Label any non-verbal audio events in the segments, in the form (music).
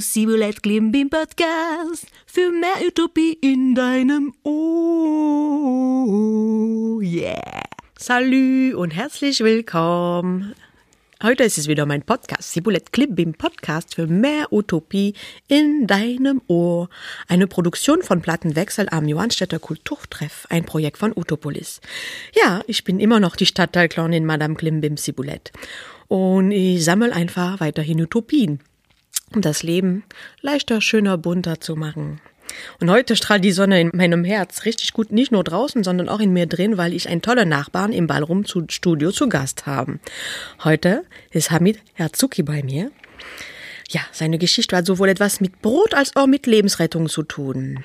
Sibulet Klimbim Podcast für mehr Utopie in deinem Ohr. Yeah. Salü und herzlich willkommen. Heute ist es wieder mein Podcast, Sibulet Klimbim Podcast für mehr Utopie in deinem Ohr. Eine Produktion von Plattenwechsel am Johannstädter Kulturtreff, ein Projekt von Utopolis. Ja, ich bin immer noch die Stadtteilklownin Madame Klimbim Sibulet. Und ich sammle einfach weiterhin Utopien, um das Leben leichter, schöner, bunter zu machen. Und heute strahlt die Sonne in meinem Herz richtig gut, nicht nur draußen, sondern auch in mir drin, weil ich einen tollen Nachbarn im Ballroom Studio zu Gast habe. Heute ist Hamid Herzuki bei mir. Ja, seine Geschichte hat sowohl etwas mit Brot als auch mit Lebensrettung zu tun.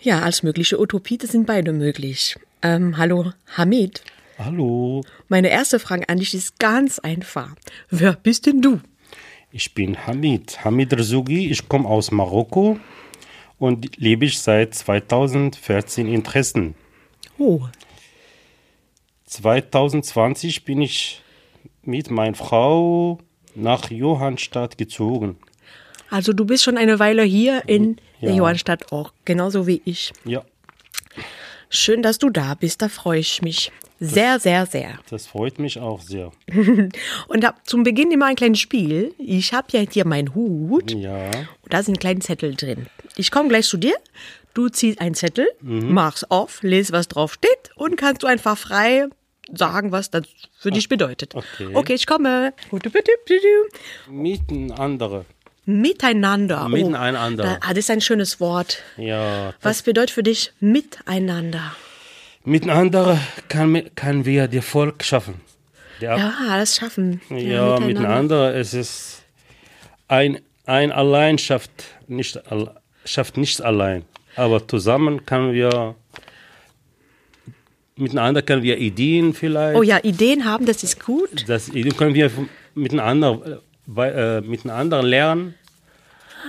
Ja, als mögliche Utopie sind beide möglich. Ähm, hallo, Hamid. Hallo. Meine erste Frage an dich ist ganz einfach. Wer bist denn du? Ich bin Hamid, Hamid Rzugi. Ich komme aus Marokko und lebe ich seit 2014 in Dresden. Oh. 2020 bin ich mit meiner Frau nach Johannstadt gezogen. Also du bist schon eine Weile hier in Ja. der Johannstadt auch, genauso wie ich. Ja, Schön, dass du da bist, da freue ich mich. Sehr, sehr, sehr. das freut mich auch sehr. (laughs) Und da, zum Beginn immer ein kleines Spiel. Ich habe ja hier meinen Hut Ja, und da sind kleine Zettel drin. Ich komme gleich zu dir. Du ziehst einen Zettel, Mhm. mach's auf, lese, was drauf steht und kannst du einfach frei sagen, was das für dich bedeutet. okay. okay ich komme. miteinander. Miteinander. Miteinander. Oh, ah, das ist ein schönes Wort. Ja, Was bedeutet für dich miteinander? miteinander kann, kann wir die Volk schaffen. Der, Ja, das schaffen. Ja, miteinander. Es ist ein, ein allein schafft nicht, schafft nichts allein. Aber zusammen können wir, miteinander können wir Ideen vielleicht, Oh ja, Ideen haben, das ist gut. das Ideen können wir miteinander, äh, äh, miteinander lernen,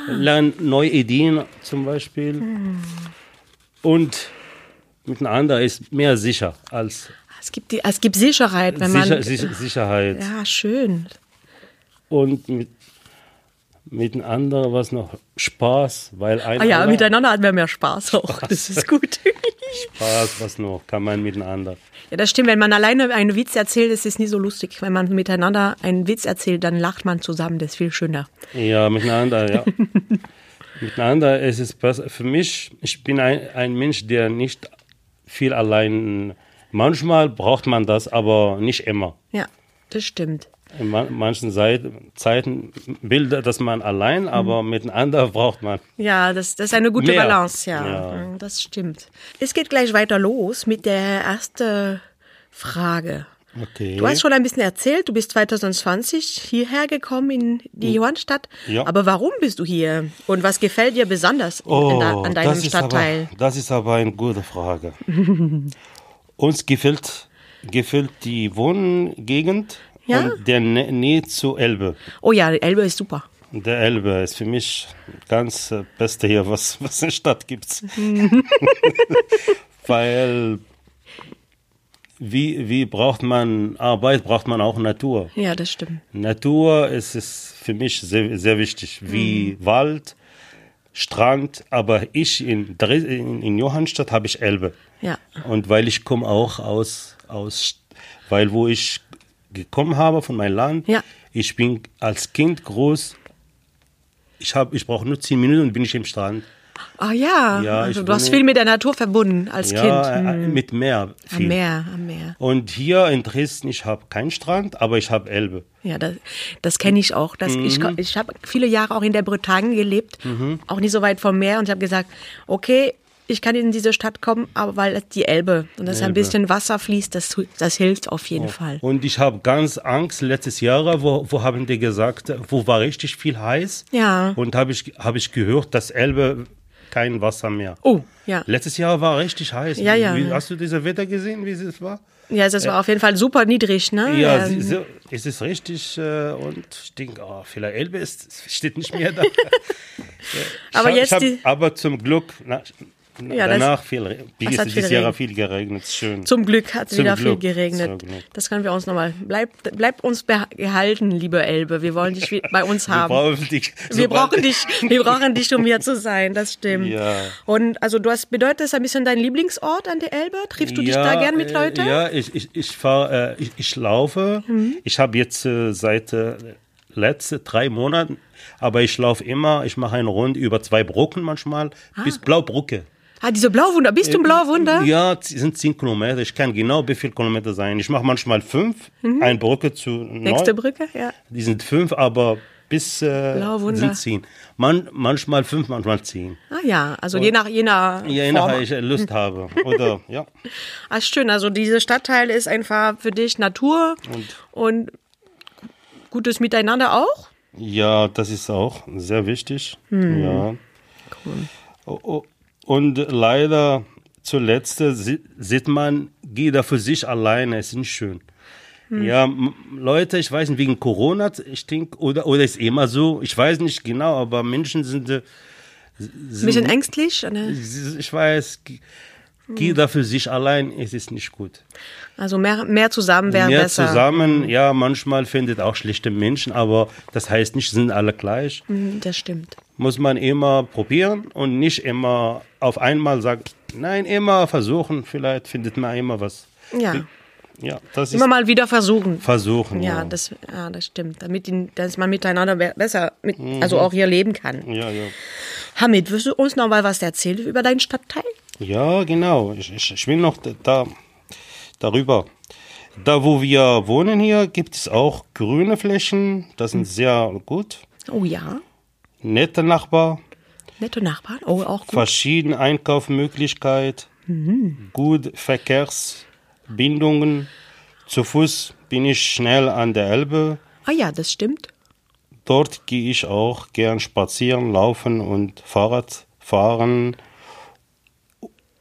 lernen neue Ideen zum Beispiel. Und miteinander ist mehr sicher als Es gibt, die, es gibt Sicherheit, wenn sicher, man. sicher, Sicherheit. Ja, schön. und mit, miteinander was noch Spaß, weil ein Ah ja, miteinander hatten wir mehr Spaß auch. Das ist gut. (laughs) Spaß, was noch kann man miteinander. Ja, das stimmt. Wenn man alleine einen Witz erzählt, ist es nie so lustig. Wenn man miteinander einen Witz erzählt, dann lacht man zusammen. Das ist viel schöner. Ja, miteinander, ja. (laughs) miteinander ist es besser. Für mich, ich bin ein, ein Mensch, der nicht viel allein. Manchmal braucht man das, aber nicht immer. Ja, das stimmt. In man, manchen Zeiten bildet das man allein, aber miteinander braucht man. Ja, das, das ist eine gute Mehr. Balance, ja. Ja. Das stimmt. Es geht gleich weiter los mit der ersten Frage. Okay. Du hast schon ein bisschen erzählt, du bist 2020 hierher gekommen in die Johannstadt. Ja. Aber warum bist du hier? Und was gefällt dir besonders in da, an deinem Oh, das ist Stadtteil? Aber, das ist aber eine gute Frage. (laughs) Uns gefällt, gefällt die Wohngegend Ja? und der Nä Nähe zur Elbe. Oh ja, Elbe ist super. Der Elbe ist für mich ganz äh, Beste hier, was, (laughs) was in der Stadt gibt. (laughs) Weil wie, wie braucht man Arbeit, braucht man auch Natur. Ja, das stimmt. Natur ist es für mich sehr, sehr wichtig, wie Wald, Strand, aber ich in, in, in Johannstadt habe ich Elbe. Ja. Und weil ich komme auch aus, aus, weil wo ich gekommen habe von meinem Land, Ja. ich bin als Kind groß, ich, hab, ich brauche nur zehn Minuten und bin ich im Strand. Ah ja, Ja, also ich du hast viel mit der Natur verbunden als Ja, Kind. äh, Hm. mit Meer. Am Viel. Meer, am Meer. Und hier in Dresden, ich habe keinen Strand, aber ich habe Elbe. Ja, das, das kenne ich auch. Das, Ich, Mhm. ich habe viele Jahre auch in der Bretagne gelebt, auch nicht so weit vom Meer. Und ich habe gesagt, okay, ich kann in diese Stadt kommen, aber weil die Elbe und das ein Elbe. bisschen Wasser fließt, das, das hilft auf jeden Fall. Und ich habe ganz Angst letztes Jahr, wo, wo haben die gesagt, wo war richtig viel heiß. Ja. Und habe ich, hab ich gehört, dass Elbe kein Wasser mehr. Oh, ja. Letztes Jahr war richtig heiß. Ja, ja. Wie, hast du dieses Wetter gesehen, wie es war? Ja, es war auf jeden Fall super niedrig, ne? Ja, Ähm, so, es ist richtig äh, und ich denke, oh, vielleicht Elbe ist, (laughs) steht nicht mehr da. (laughs) Aber ich hab, jetzt hab, aber zum Glück, na, Ja, das- Danach viel, Re- wie Es hat viel Jahr viel geregnet. Schön. Zum Glück hat es wieder Glück, viel geregnet. Glück. Das können wir uns nochmal. Bleib, bleib uns behalten, liebe Elbe. Wir wollen dich bei uns haben. Wir brauchen dich. Wir brauchen dich, wir brauchen dich, um hier zu sein, das stimmt. Ja. Und also du hast, bedeutet das ein bisschen dein Lieblingsort an der Elbe? Triffst du dich da gern mit äh, Leuten? Ja, ich, ich, ich, fahr, äh, ich, ich laufe. Mhm. Ich habe jetzt äh, seit äh, letzte drei Monaten, aber ich laufe immer, ich mache eine Runde über zwei Brücken manchmal, bis Blaubrücke. Ah, diese Blauwunder. Bist du ein Blauwunder? Äh, Ja, es sind zehn Kilometer. Ich kann genau wie viel Kilometer sein. Ich mache manchmal fünf, eine Brücke zu Mhm. Nächste neun. Brücke, ja. Die sind fünf, aber bis äh, Blauwunder. sind zehn. Man, manchmal fünf, manchmal zehn. Ah ja, also je nach, je nach Ja, je nachdem ich Lust habe. (laughs) Oder, ja. Ah, schön. Also dieser Stadtteil ist einfach für dich Natur und, gutes Miteinander auch. Ja, das ist auch sehr wichtig. Hm. Ja. O- o- Und leider zuletzt si- sieht man, jeder für sich alleine, es ist nicht schön. Hm. Ja, Leute, ich weiß nicht, wegen Corona, ich denke, oder, oder ist immer so, ich weiß nicht genau, aber Menschen sind, äh, Ein bisschen ängstlich. Ne? ich weiß, jeder für sich allein, es ist nicht gut. Also mehr, mehr zusammen wäre Mehr besser. zusammen, ja, manchmal findet auch schlechte Menschen, aber das heißt nicht, sind alle gleich. Hm, Das stimmt. muss man immer probieren und nicht immer auf einmal sagen, nein, immer versuchen, vielleicht findet man immer was. Ja. Ja, das ist Immer mal wieder versuchen. versuchen. Ja, Ja, das, ja, das stimmt. Damit die, dass man miteinander be- besser, mit, Mhm. also auch hier leben kann. ja, ja. Hamid, wirst du uns noch mal was erzählen über deinen Stadtteil? Ja genau. Ich, ich, ich will noch da darüber. Da, wo wir wohnen hier, gibt es auch grüne Flächen. Das sind sehr gut. Oh ja, Nette Nachbar, nette Nachbarn. Oh, auch gut. verschiedene Einkaufsmöglichkeiten, gut Verkehrsbindungen. Zu Fuß bin ich schnell an der Elbe. Ah ja, das stimmt. Dort gehe ich auch gern spazieren, laufen und Fahrrad fahren.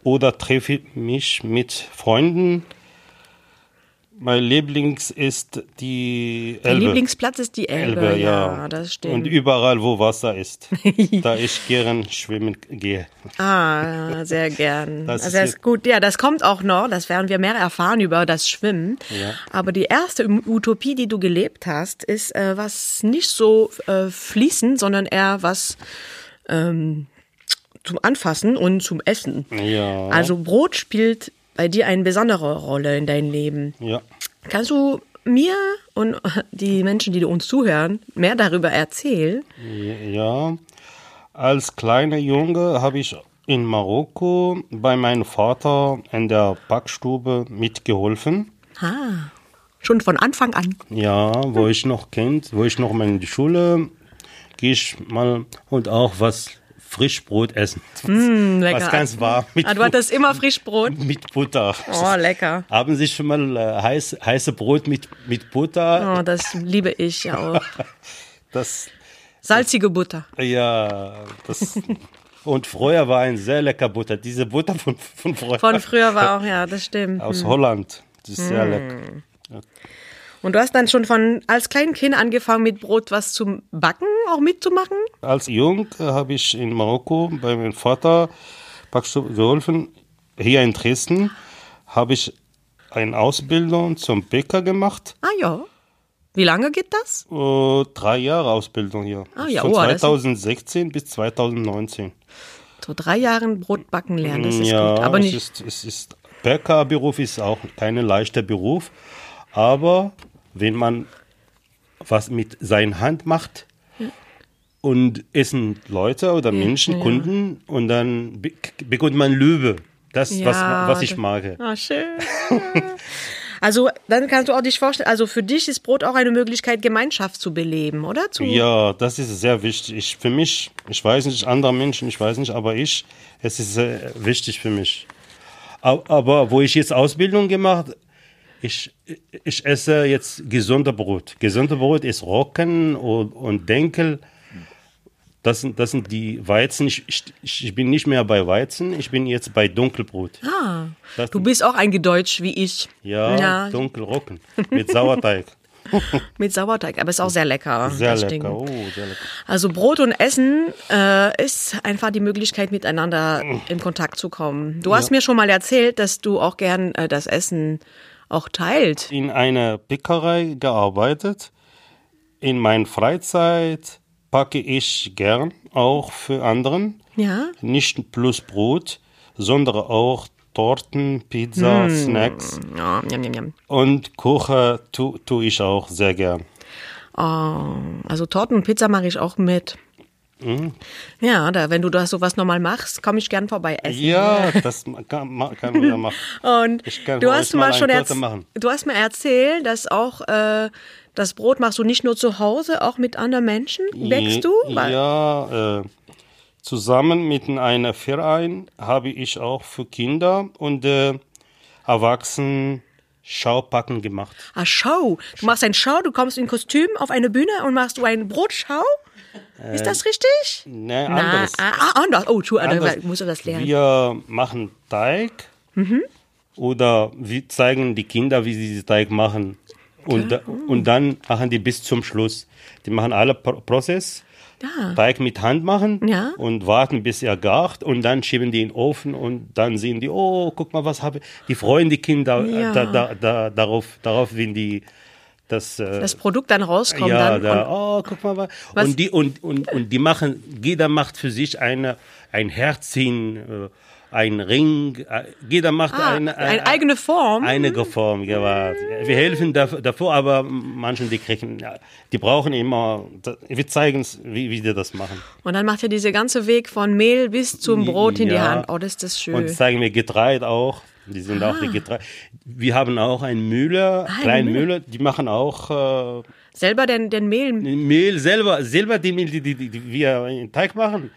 Oder treffe mich mit Freunden. Mein Lieblings ist die Elbe. Lieblingsplatz ist die Elbe. Elbe, ja. ja. das stimmt. Und überall, wo Wasser ist, (laughs) da ich gern schwimmen gehe. Ah, sehr gern. (laughs) Das also ist gut. Ja, das kommt auch noch. Das werden wir mehr erfahren über das Schwimmen. Ja. Aber die erste Utopie, die du gelebt hast, ist äh, was nicht so äh, fließend, sondern eher was ähm, zum Anfassen und zum Essen. Ja. Also Brot spielt bei dir eine besondere Rolle in deinem Leben. Ja. Kannst du mir und die Menschen, die uns zuhören, mehr darüber erzählen? Ja, als kleiner Junge habe ich in Marokko bei meinem Vater in der Backstube mitgeholfen. Ah, schon von Anfang an. Ja, wo ich noch Kind, wo ich noch mal in die Schule gehe ich mal und auch was Frischbrot essen. Mm, lecker. Was ganz warm mit, Ah, du hattest immer Frischbrot. (laughs) mit Butter. Oh, lecker. Haben Sie schon mal äh, heiß, heiße Brot mit, mit Butter? Oh, das liebe ich ja auch. (laughs) Das, Salzige Butter. ja, das. Und früher war ein sehr lecker Butter. Diese Butter von, von früher. Von früher war auch, ja, das (laughs) stimmt. aus Holland. Das ist sehr lecker. Und du hast dann schon von als kleines Kind angefangen, mit Brot was zum Backen auch mitzumachen? Als Jung äh, habe ich in Marokko bei meinem Vater Backstube geholfen. Hier in Dresden habe ich eine Ausbildung zum Bäcker gemacht. Ah ja. Wie lange geht das? Äh, drei Jahre Ausbildung hier. Ah ja, Von oh, das ist- 2016 bis 2019. So drei Jahren Brot backen lernen, das ist ja, gut. Aber es nicht. Ist, es ist, Bäckerberuf ist auch kein leichter Beruf. Aber wenn man was mit seiner Hand macht und es sind Leute oder Menschen, Kunden und dann be bekommt man Lübe. Das, was, was ich mag. Ah, schön. (laughs) Also, dann kannst du auch dich vorstellen, also für dich ist Brot auch eine Möglichkeit, Gemeinschaft zu beleben, oder? Zu, Ja, das ist sehr wichtig. Ich, für mich, ich weiß nicht, andere Menschen, ich weiß nicht, aber ich, es ist sehr wichtig für mich. Aber, aber wo ich jetzt Ausbildung gemacht, ich, ich esse jetzt gesunde Brot. Gesunde Brot ist Roggen und, und Denkel. Das sind, das sind die Weizen. Ich, ich, ich bin nicht mehr bei Weizen, ich bin jetzt bei Dunkelbrot. Ah, Das- du bist auch eingedeutsch wie ich. Ja, Ja. Dunkelroggen mit Sauerteig. (laughs) mit Sauerteig, aber ist auch sehr lecker. Sehr lecker. Oh, sehr lecker. Also Brot und Essen äh, ist einfach die Möglichkeit, miteinander in Kontakt zu kommen. Du hast mir schon mal erzählt, dass du auch gern äh, das Essen auch teilt. In einer Bäckerei gearbeitet. In meiner Freizeit packe ich gern auch für anderen. Ja. Nicht bloß Brot, sondern auch Torten, Pizza, Snacks. Ja, jam, jam, jam. Und Kuchen tue tu ich auch sehr gern. Oh, also Torten und Pizza mache ich auch mit. Mhm. Ja, da, wenn du das sowas nochmal machst, komme ich gern vorbei essen. Ja, das kann, kann man ja machen. (laughs) Und Ich kann du hast mal schon erz- du hast mir erzählt, dass auch äh, das Brot machst du nicht nur zu Hause, auch mit anderen Menschen. Bäckst du? Ja, äh, zusammen mit einem Verein habe ich auch für Kinder und äh, Erwachsene Schaupacken gemacht. Ah, Show. Du machst ein Show, du kommst in Kostüm auf eine Bühne und machst du eine Brotschau? Ist das richtig? Ne, Na, anderes. ah, ah, anders. Oh, Entschuldigung, Anders. ich muss das lernen. Wir machen Teig Mhm. oder wir zeigen die Kinder, wie sie diesen Teig machen. Und, da- und dann machen die bis zum Schluss. Die machen alle Pro Prozess. Ja. Teig mit Hand machen Ja. und warten, bis er gart und dann schieben die in den Ofen und dann sehen die, oh, guck mal, was habe ich. Die freuen die Kinder äh, Ja. da, da, da, darauf, darauf, wenn die das, äh, Das Produkt dann rauskommt ja, dann. da, und, oh, guck mal, was. Und die, und, und, und die machen, jeder macht für sich eine, ein Herzchen, äh, ein Ring, äh, jeder macht Ah, eine, eine eigene Form? Eine Form, ja. Wir helfen dav- davor, aber manchen, die kriegen, die brauchen immer, wir zeigen es, wie, wie die das machen. und dann macht ihr diese ganze Weg von Mehl bis zum Brot in die Ja. Hand. Oh, das ist das schön. Und zeigen wir Getreide auch. Die sind auch die Getreide. Wir haben auch eine Mühle, Ah, eine kleine Mühle. Mühle, die machen auch äh, Selber den, den Mehl. Mehl selber, selber die Mehl, die, die, die, die wir in Teig machen,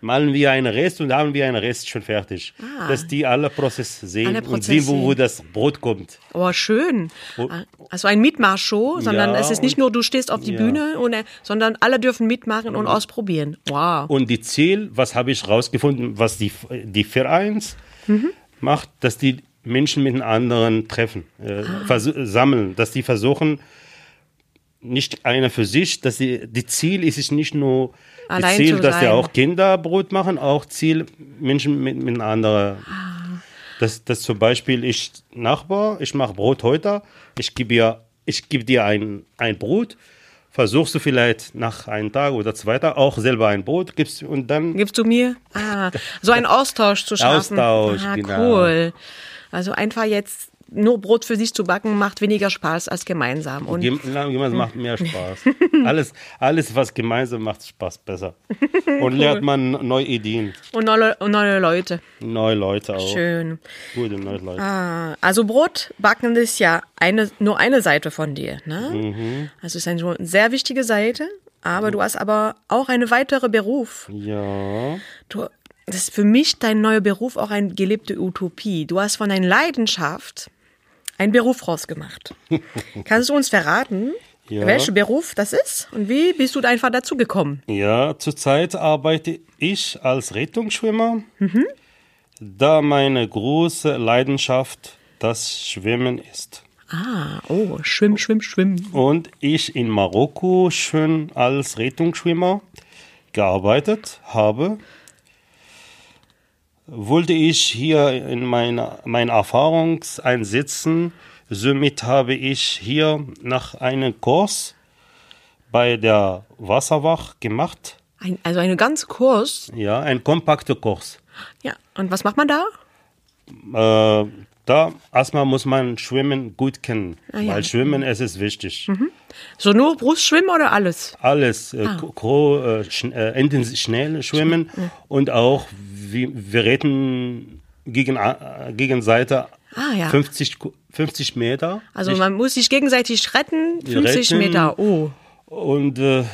malen wir einen Rest und haben wir einen Rest schon fertig. Ah. Dass die alle Prozess sehen Alle und sehen, wo, wo das Brot kommt. Oh, schön. Also ein Mitmachshow, sondern Ja, es ist nicht nur, du stehst auf die Ja. Bühne, und, äh, sondern alle dürfen mitmachen und ausprobieren. Wow. Und die Ziel, was habe ich rausgefunden, was die, die Vereins macht, dass die Menschen mit anderen treffen, äh, Ah. sammeln, dass die versuchen, nicht einer für sich, dass die, die Ziel ist es nicht nur die Allein Ziel, dass sie sein. auch Kinderbrot machen, auch Ziel Menschen mit, mit anderen. Ah. Das, das zum Beispiel ich Nachbar, ich mache Brot heute, ich gebe dir, ich gebe dir ein, ein Brot, versuchst du vielleicht nach einem Tag oder zwei Tagen auch selber ein Brot, gibst und dann Gibst du mir? Ah, so einen Austausch zu (laughs) schaffen. Austausch, ah, genau. cool. Also einfach jetzt nur Brot für sich zu backen macht weniger Spaß als gemeinsam. Und gemeinsam macht mehr (laughs) Spaß. alles, alles, was gemeinsam macht Spaß besser. (laughs) Und lernt man neue Ideen, und neue, und neue Leute. neue Leute auch. Schön. Gute neue Leute. Ah, also Brot backen ist ja eine, nur eine Seite von dir. Ne? Mhm. Also es ist eine sehr wichtige Seite, aber du hast aber auch eine weitere Beruf. Ja. Du, das ist für mich dein neuer Beruf auch eine gelebte Utopie. Du hast von deiner Leidenschaft einen Beruf rausgemacht. (laughs) Kannst du uns verraten, Ja. welcher Beruf das ist und wie bist du da einfach dazu gekommen? Ja, zurzeit arbeite ich als Rettungsschwimmer, da meine große Leidenschaft das Schwimmen ist. Ah, oh, schwimm, schwimm, schwimm. Und ich in Marokko schon als Rettungsschwimmer gearbeitet habe, wollte ich hier in meine, meine Erfahrung einsetzen. Somit habe ich hier nach einem Kurs bei der Wasserwach gemacht. Ein, also einen ganz Kurs. Ja, ein kompakter Kurs. Ja, und was macht man da? Äh, da erstmal muss man Schwimmen gut kennen, Ah, ja. weil Schwimmen es ist wichtig. So nur Brustschwimmen oder alles? Alles, äh, Ah. äh, schn äh, intensiv schnell schwimmen und auch wie, wir retten gegen, äh, gegen Seite Ah, ja. 50, Ku- 50 Meter. Also Nicht- man muss sich gegenseitig retten, 50 Retten. Meter. Oh. und äh,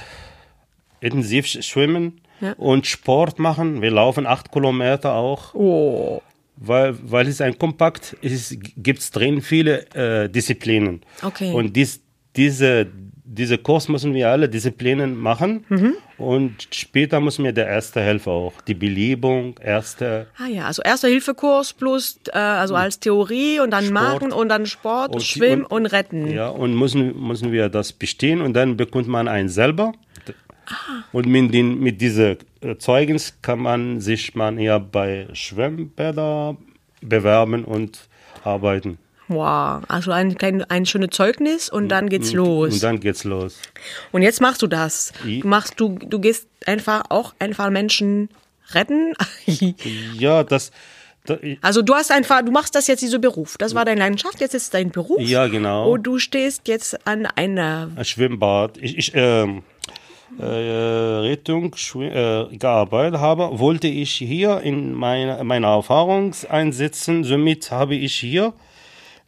intensiv sch- schwimmen Ja. und Sport machen. Wir laufen acht Kilometer auch. Oh. Weil, weil es ein Kompakt ist, gibt es drin viele äh, Disziplinen. Okay. Und dies, diese diese Kurs müssen wir alle Disziplinen machen Mhm. und später müssen wir der Erste Helfer auch. Die Belebung, Erste. Ah ja, also erster Hilfekurs plus äh, also als Theorie und dann Sport. machen und dann Sport, Und- Schwimmen und- und, Retten. Ja, und müssen, müssen wir das bestehen und dann bekommt man einen selber. Und mit, den, mit diesem äh, Zeugnis kann man sich man ja bei Schwimmbäder bewerben und arbeiten. Wow, also ein, klein, ein schönes Zeugnis und dann geht's los. Und dann geht's los. Und jetzt machst du das. Du machst du du gehst einfach auch einfach Menschen retten. (laughs) Ja, das, da, Also du hast einfach, du machst das jetzt dieser Beruf. Das war deine Leidenschaft, jetzt ist es dein Beruf. Ja, genau. Und du stehst jetzt an einer ein Schwimmbad. Ich, ich ähm, äh, Rettung schwi- äh, gearbeitet habe, wollte ich hier in meine, meine Erfahrung einsetzen. Somit habe ich hier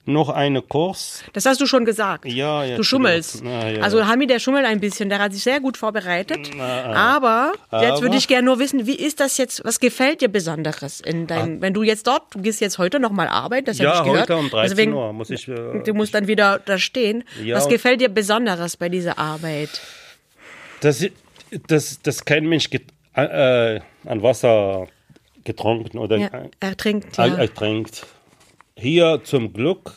noch einen Kurs. Das hast du schon gesagt. Ja, ja, Du schummelst. Na, ja. Also Hami, der schummelt ein bisschen. Der hat sich sehr gut vorbereitet. aber, jetzt Aber- würde ich gerne nur wissen, wie ist das jetzt, was gefällt dir Besonderes in deinem, wenn du jetzt dort, du gehst jetzt heute nochmal arbeiten, das Ah. Ja, habe ich gehört. heute um 13 Deswegen, Uhr muss ich. Äh, Du musst dann wieder da stehen. Ja, was gefällt dir Besonderes bei dieser Arbeit? Das, das, das kein Mensch get, äh, an Wasser getrunken oder Ja, äh, er trinkt, er- ja. ertränkt. Hier zum Glück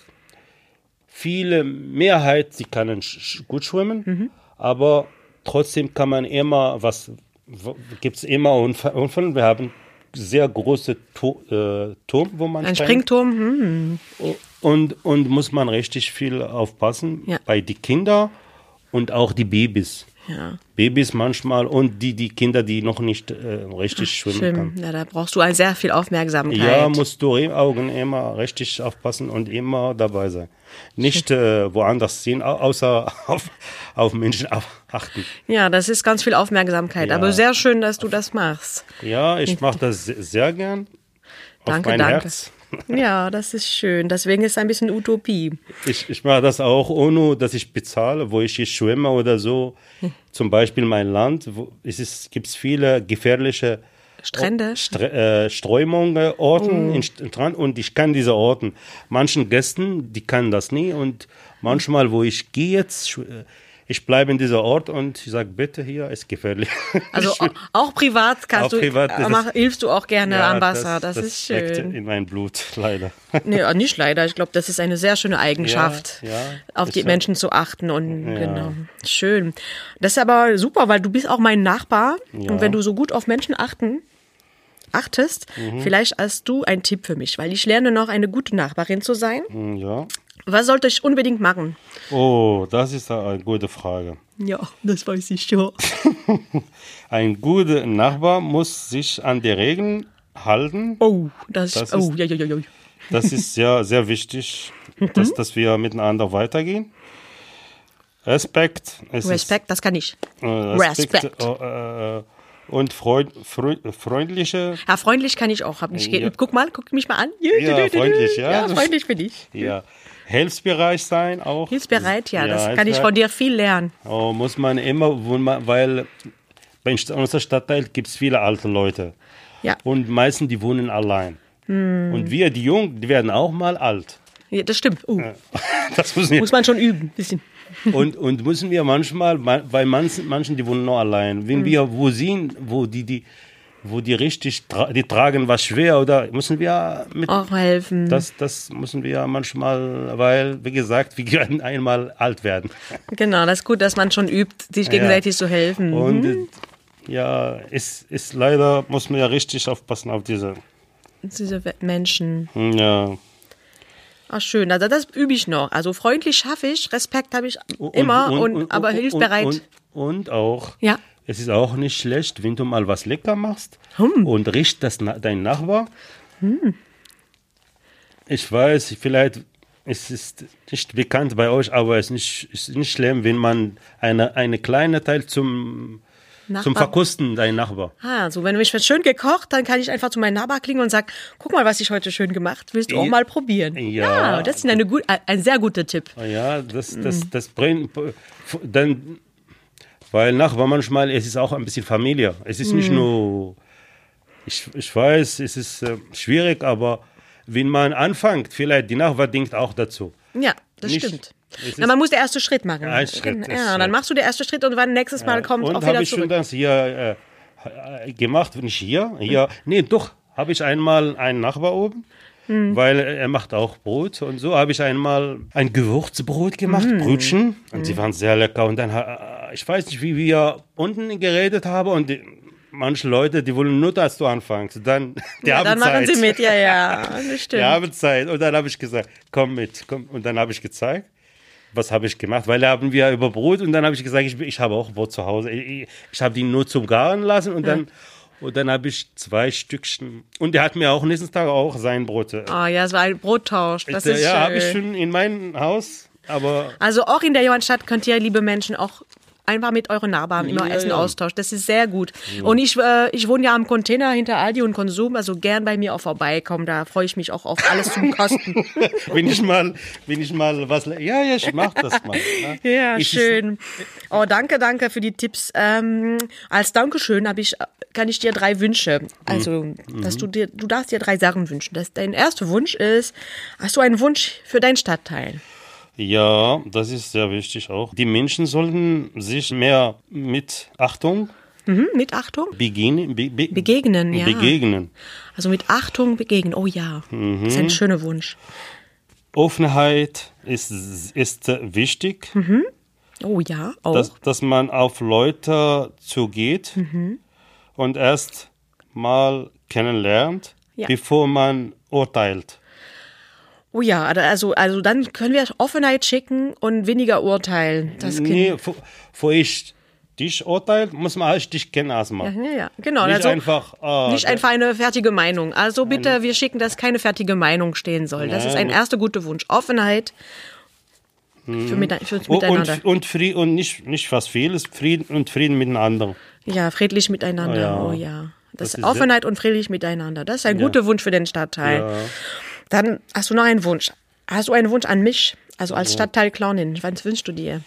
viele Mehrheit, sie können sch gut schwimmen, Mhm. aber trotzdem kann man immer was, gibt es immer Unfälle. Wir haben sehr große to äh, Turm, wo man Ein springt. Springturm, hm. Und, und muss man richtig viel aufpassen Ja. bei die Kinder und auch die Babys. Ja. Babys manchmal und die, die Kinder, die noch nicht äh, richtig schwimmen Schön. können. Ja, da brauchst du ein sehr viel Aufmerksamkeit. Ja, musst du im Augen immer richtig aufpassen und immer dabei sein. Nicht äh, woanders sehen, au- außer (laughs) auf, auf Menschen achten. Ja, das ist ganz viel Aufmerksamkeit. Ja. Aber sehr schön, dass du das machst. Ja, ich mache das se- sehr gern. Auf Danke, mein danke. Herz. Ja, das ist schön. Deswegen ist es ein bisschen Utopie. Ich, ich mache das auch ohne, dass ich bezahle, wo ich schwimme oder so. (laughs) Zum Beispiel mein Land, wo es ist, gibt viele gefährliche Strände? Stre äh, Strömungen, Orten in St- Strand und ich kann diese Orten. Manchen Gästen, die können das nie und manchmal, wo ich gehe jetzt, äh, ich bleibe in dieser Ort und ich sage, bitte hier ist gefährlich. (laughs) Also au- auch privat kannst Auch du, privat, das mach, ist- hilfst du auch gerne Ja, am Wasser. Das, ist steckt schön. in mein Blut, (laughs) leider. Nee, äh, nicht leider. Ich glaube, das ist eine sehr schöne Eigenschaft, Ja, ja, auf ist die. Menschen zu achten. Und genau. Schön. Das ist aber super, weil du bist auch mein Nachbar. Und wenn du so gut auf Menschen achten, achtest, Mhm. vielleicht hast du einen Tipp für mich, weil ich lerne noch eine gute Nachbarin zu sein. Hm, Ja. Was sollte ich unbedingt machen? Oh, das ist eine gute Frage. Ja, das weiß ich schon. (laughs) Ein guter Nachbar muss sich an die Regeln halten. Oh, das, Das oh, ist- ja, ja, ja, ja. Das ist sehr, (laughs) sehr wichtig, dass, dass wir miteinander weitergehen. Respekt. Es Respekt, das kann ich. Ist, äh, Respekt. Respekt. Äh, äh, und freund, freu- freundliche. Ja, freundlich kann ich auch. Hab nicht Ja. ge- Guck mal, guck mich mal an. Ja, freundlich, ja. Ja, freundlich bin ich. Ja. Hilfsbereit sein auch. Hilfsbereit, ja, das kann ich von dir viel lernen. Oh, muss man immer, weil bei St- unserem Stadtteil gibt es viele alte Leute. Ja. Und meistens die wohnen allein. Hm. Und wir, die Jungen, die werden auch mal alt. ja das stimmt. Uh, (laughs) Das. Muss man schon üben, bisschen. (laughs) Und, und müssen wir manchmal, bei manchen, manchen die wohnen noch allein, wenn wir wo sehen, wo die, die, wo die richtig, die tragen was schwer oder müssen wir mit, Auch helfen. das, das müssen wir manchmal, weil, wie gesagt, wir werden einmal alt werden. Genau, das ist gut, dass man schon übt, sich gegenseitig zu helfen. Und äh, ja, ist, ist leider, muss man ja richtig aufpassen auf diese, Diese Menschen. hm, ja. Ach schön, also das übe ich noch. Also freundlich schaffe ich, Respekt habe ich immer, und, aber hilfsbereit. Und, und auch, Ja. Es ist auch nicht schlecht, wenn du mal was lecker machst Hm. und riecht das dein Nachbar. Ich weiß, vielleicht es ist nicht bekannt bei euch, aber es ist nicht, ist nicht schlimm, wenn man eine, eine kleine Teil zum, zum Verkosten dein Nachbar. Ah, so wenn ich was schön gekocht, dann kann ich einfach zu meinem Nachbar klingen und sagen, guck mal, was ich heute schön gemacht. Willst du auch Ja. mal probieren? Ja. das ist eine gut, ein sehr guter Tipp. Ah Ja, das, das, das bringt dann, weil Nachbar manchmal, es ist auch ein bisschen Familie. Es ist Mhm. nicht nur, ich, ich weiß, es ist äh, schwierig, aber wenn man anfängt, vielleicht die Nachbar denkt auch dazu. Ja, das nicht, stimmt. Na, man muss den ersten Schritt machen. Ein Schritt Ja, ist, dann ja. machst du den ersten Schritt und dann nächstes Mal kommt und auch habe wieder ich schon zurück. das hier äh, äh, gemacht, nicht hier, hier, nee, doch, habe ich einmal einen Nachbar oben, Hm. weil er macht auch Brot und so habe ich einmal ein Gewürzbrot gemacht, Hm. Brötchen, und die waren sehr lecker und dann, ich weiß nicht, wie wir unten geredet haben und die, manche Leute, die wollen nur, dass du anfängst, dann, (laughs) die Ja, haben dann machen Zeit. sie mit, ja, ja. (laughs) Das stimmt. Die haben Zeit. Und dann habe ich gesagt, komm mit. Komm. Und dann habe ich gezeigt, was habe ich gemacht. Weil da haben wir über Brot und dann habe ich gesagt, ich, ich habe auch Brot zu Hause. Ich, ich habe die nur zum Garen lassen und dann, und dann habe ich zwei Stückchen. Und der hat mir auch nächsten Tag auch sein Brot. äh, Oh ja, es war ein Brottausch. Das ja, ist habe ich schon in meinem Haus. Aber Also auch in der Johannstadt könnt ihr, liebe Menschen, auch einfach mit euren Nachbarn immer Ja, Essen ja. austauschen. Das ist sehr gut. Und ich, äh, ich wohne ja am Container hinter Aldi und Konsum, also gern bei mir auch vorbeikommen. Da freue ich mich auch auf alles zum Kosten. (laughs) wenn ich mal, wenn ich mal was, ja, ja, ich mache das mal. ne? (laughs) Ja, ich, schön. Oh, danke, danke für die Tipps. Ähm, als Dankeschön habe ich, kann ich dir drei Wünsche. Also, dass du dir, du darfst dir drei Sachen wünschen. Das, dein erster Wunsch ist, hast du einen Wunsch für deinen Stadtteil? Ja, das ist sehr wichtig auch. Die Menschen sollten sich mehr mit Achtung Mhm, mit Achtung? begegnen. Be, be, Begegnen, ja. Begegnen. Also mit Achtung begegnen. Oh ja, das ist ein schöner Wunsch. Offenheit ist, ist wichtig, Oh ja, auch. dass, dass man auf Leute zugeht Mhm. und erst mal kennenlernt, Ja. bevor man urteilt. Oh ja, also, also dann können wir Offenheit schicken und weniger urteilen. Das Nee, vor, vor ich dich urteilt, muss man erst dich kennen erstmal. Ja, ja, genau. Nicht also, einfach, ah, nicht einfach eine fertige Meinung. Also bitte, wir schicken, dass keine fertige Meinung stehen soll. Das ist ein erster guter Wunsch. Offenheit für, mit, fürs Oh, Miteinander. und, und, Frieden, und nicht, nicht was vieles, Frieden und Frieden miteinander. ja, friedlich miteinander. Oh Oh ja. ja. Das, Das ist Offenheit und friedlich miteinander. Das ist ein guter Wunsch für den Stadtteil. Ja. Dann hast du noch einen Wunsch. Hast du einen Wunsch an mich? Also als Stadtteil Clownin. Was wünschst du dir?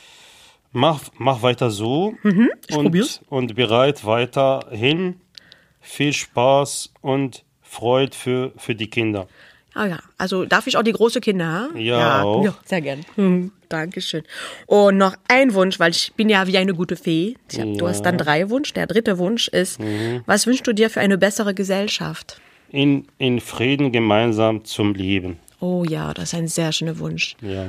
Mach, mach weiter so Mhm, und, probier's. und bereit weiterhin. Viel Spaß und Freude für, für die Kinder. Ah ja, also darf ich auch die große Kinder haben? Ja, auch. ja sehr gern. Hm, Dankeschön. Und noch ein Wunsch, weil ich bin ja wie eine gute Fee. Hab, Du hast dann drei Wunsch. Der dritte Wunsch ist, Mhm. was wünschst du dir für eine bessere Gesellschaft? In, in Frieden gemeinsam zum Leben. Oh ja, das ist ein sehr schöner Wunsch. Ja.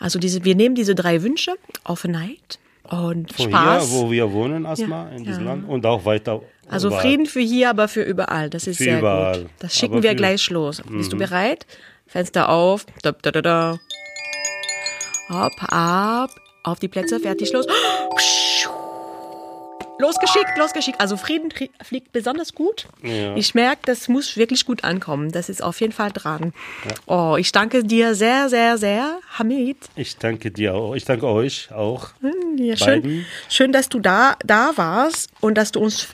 Also diese, wir nehmen diese drei Wünsche, Offenheit und Von Spaß. hier, wo wir wohnen erstmal, in diesem Land und auch weiter. also überall. Frieden für hier, aber für überall. Das ist Für sehr überall. gut. Das schicken Aber wir Mhm. gleich los. Bist du bereit? Fenster auf. Da, da, da, da. Hopp, ab. Auf die Plätze, fertig, los. (gasps) Losgeschickt, losgeschickt. Also Frieden fliegt besonders gut. Ja. Ich merke, das muss wirklich gut ankommen. Das ist auf jeden Fall dran. Oh, ich danke dir sehr, sehr, sehr, Hamid. Ich danke dir auch. Ich danke euch auch. Ja, schön, Beiden. schön, dass du da, da warst und dass du uns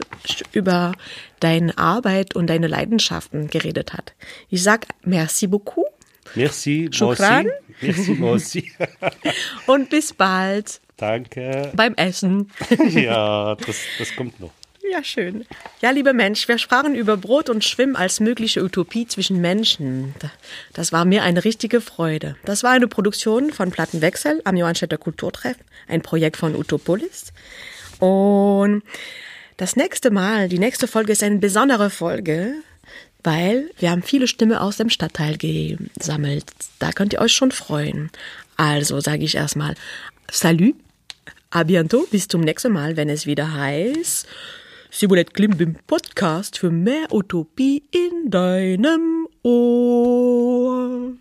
über deine Arbeit und deine Leidenschaften geredet hast. Ich sag merci beaucoup Merci, Shukran. Merci. Merci, Mosi. (laughs) (laughs) und bis bald danke. beim Essen. (laughs) Ja, das, das kommt noch. Ja, schön. Ja, lieber Mensch, wir sprachen über Brot und Schwimmen als mögliche Utopie zwischen Menschen. Das war mir eine richtige Freude. Das war eine Produktion von Plattenwechsel am Johannstädter Kulturtreff, ein Projekt von Utopolis. Und das nächste Mal, die nächste Folge ist eine besondere Folge, weil wir haben viele Stimmen aus dem Stadtteil gesammelt. Da könnt ihr euch schon freuen. Also sage ich erstmal Salut, à bientôt, bis zum nächsten Mal, wenn es wieder heißt Simulette Klimbim Podcast für mehr Utopie in deinem Ohr.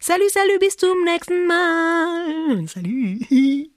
Salut, salut, bis zum nächsten Mal. Salut. (laughs)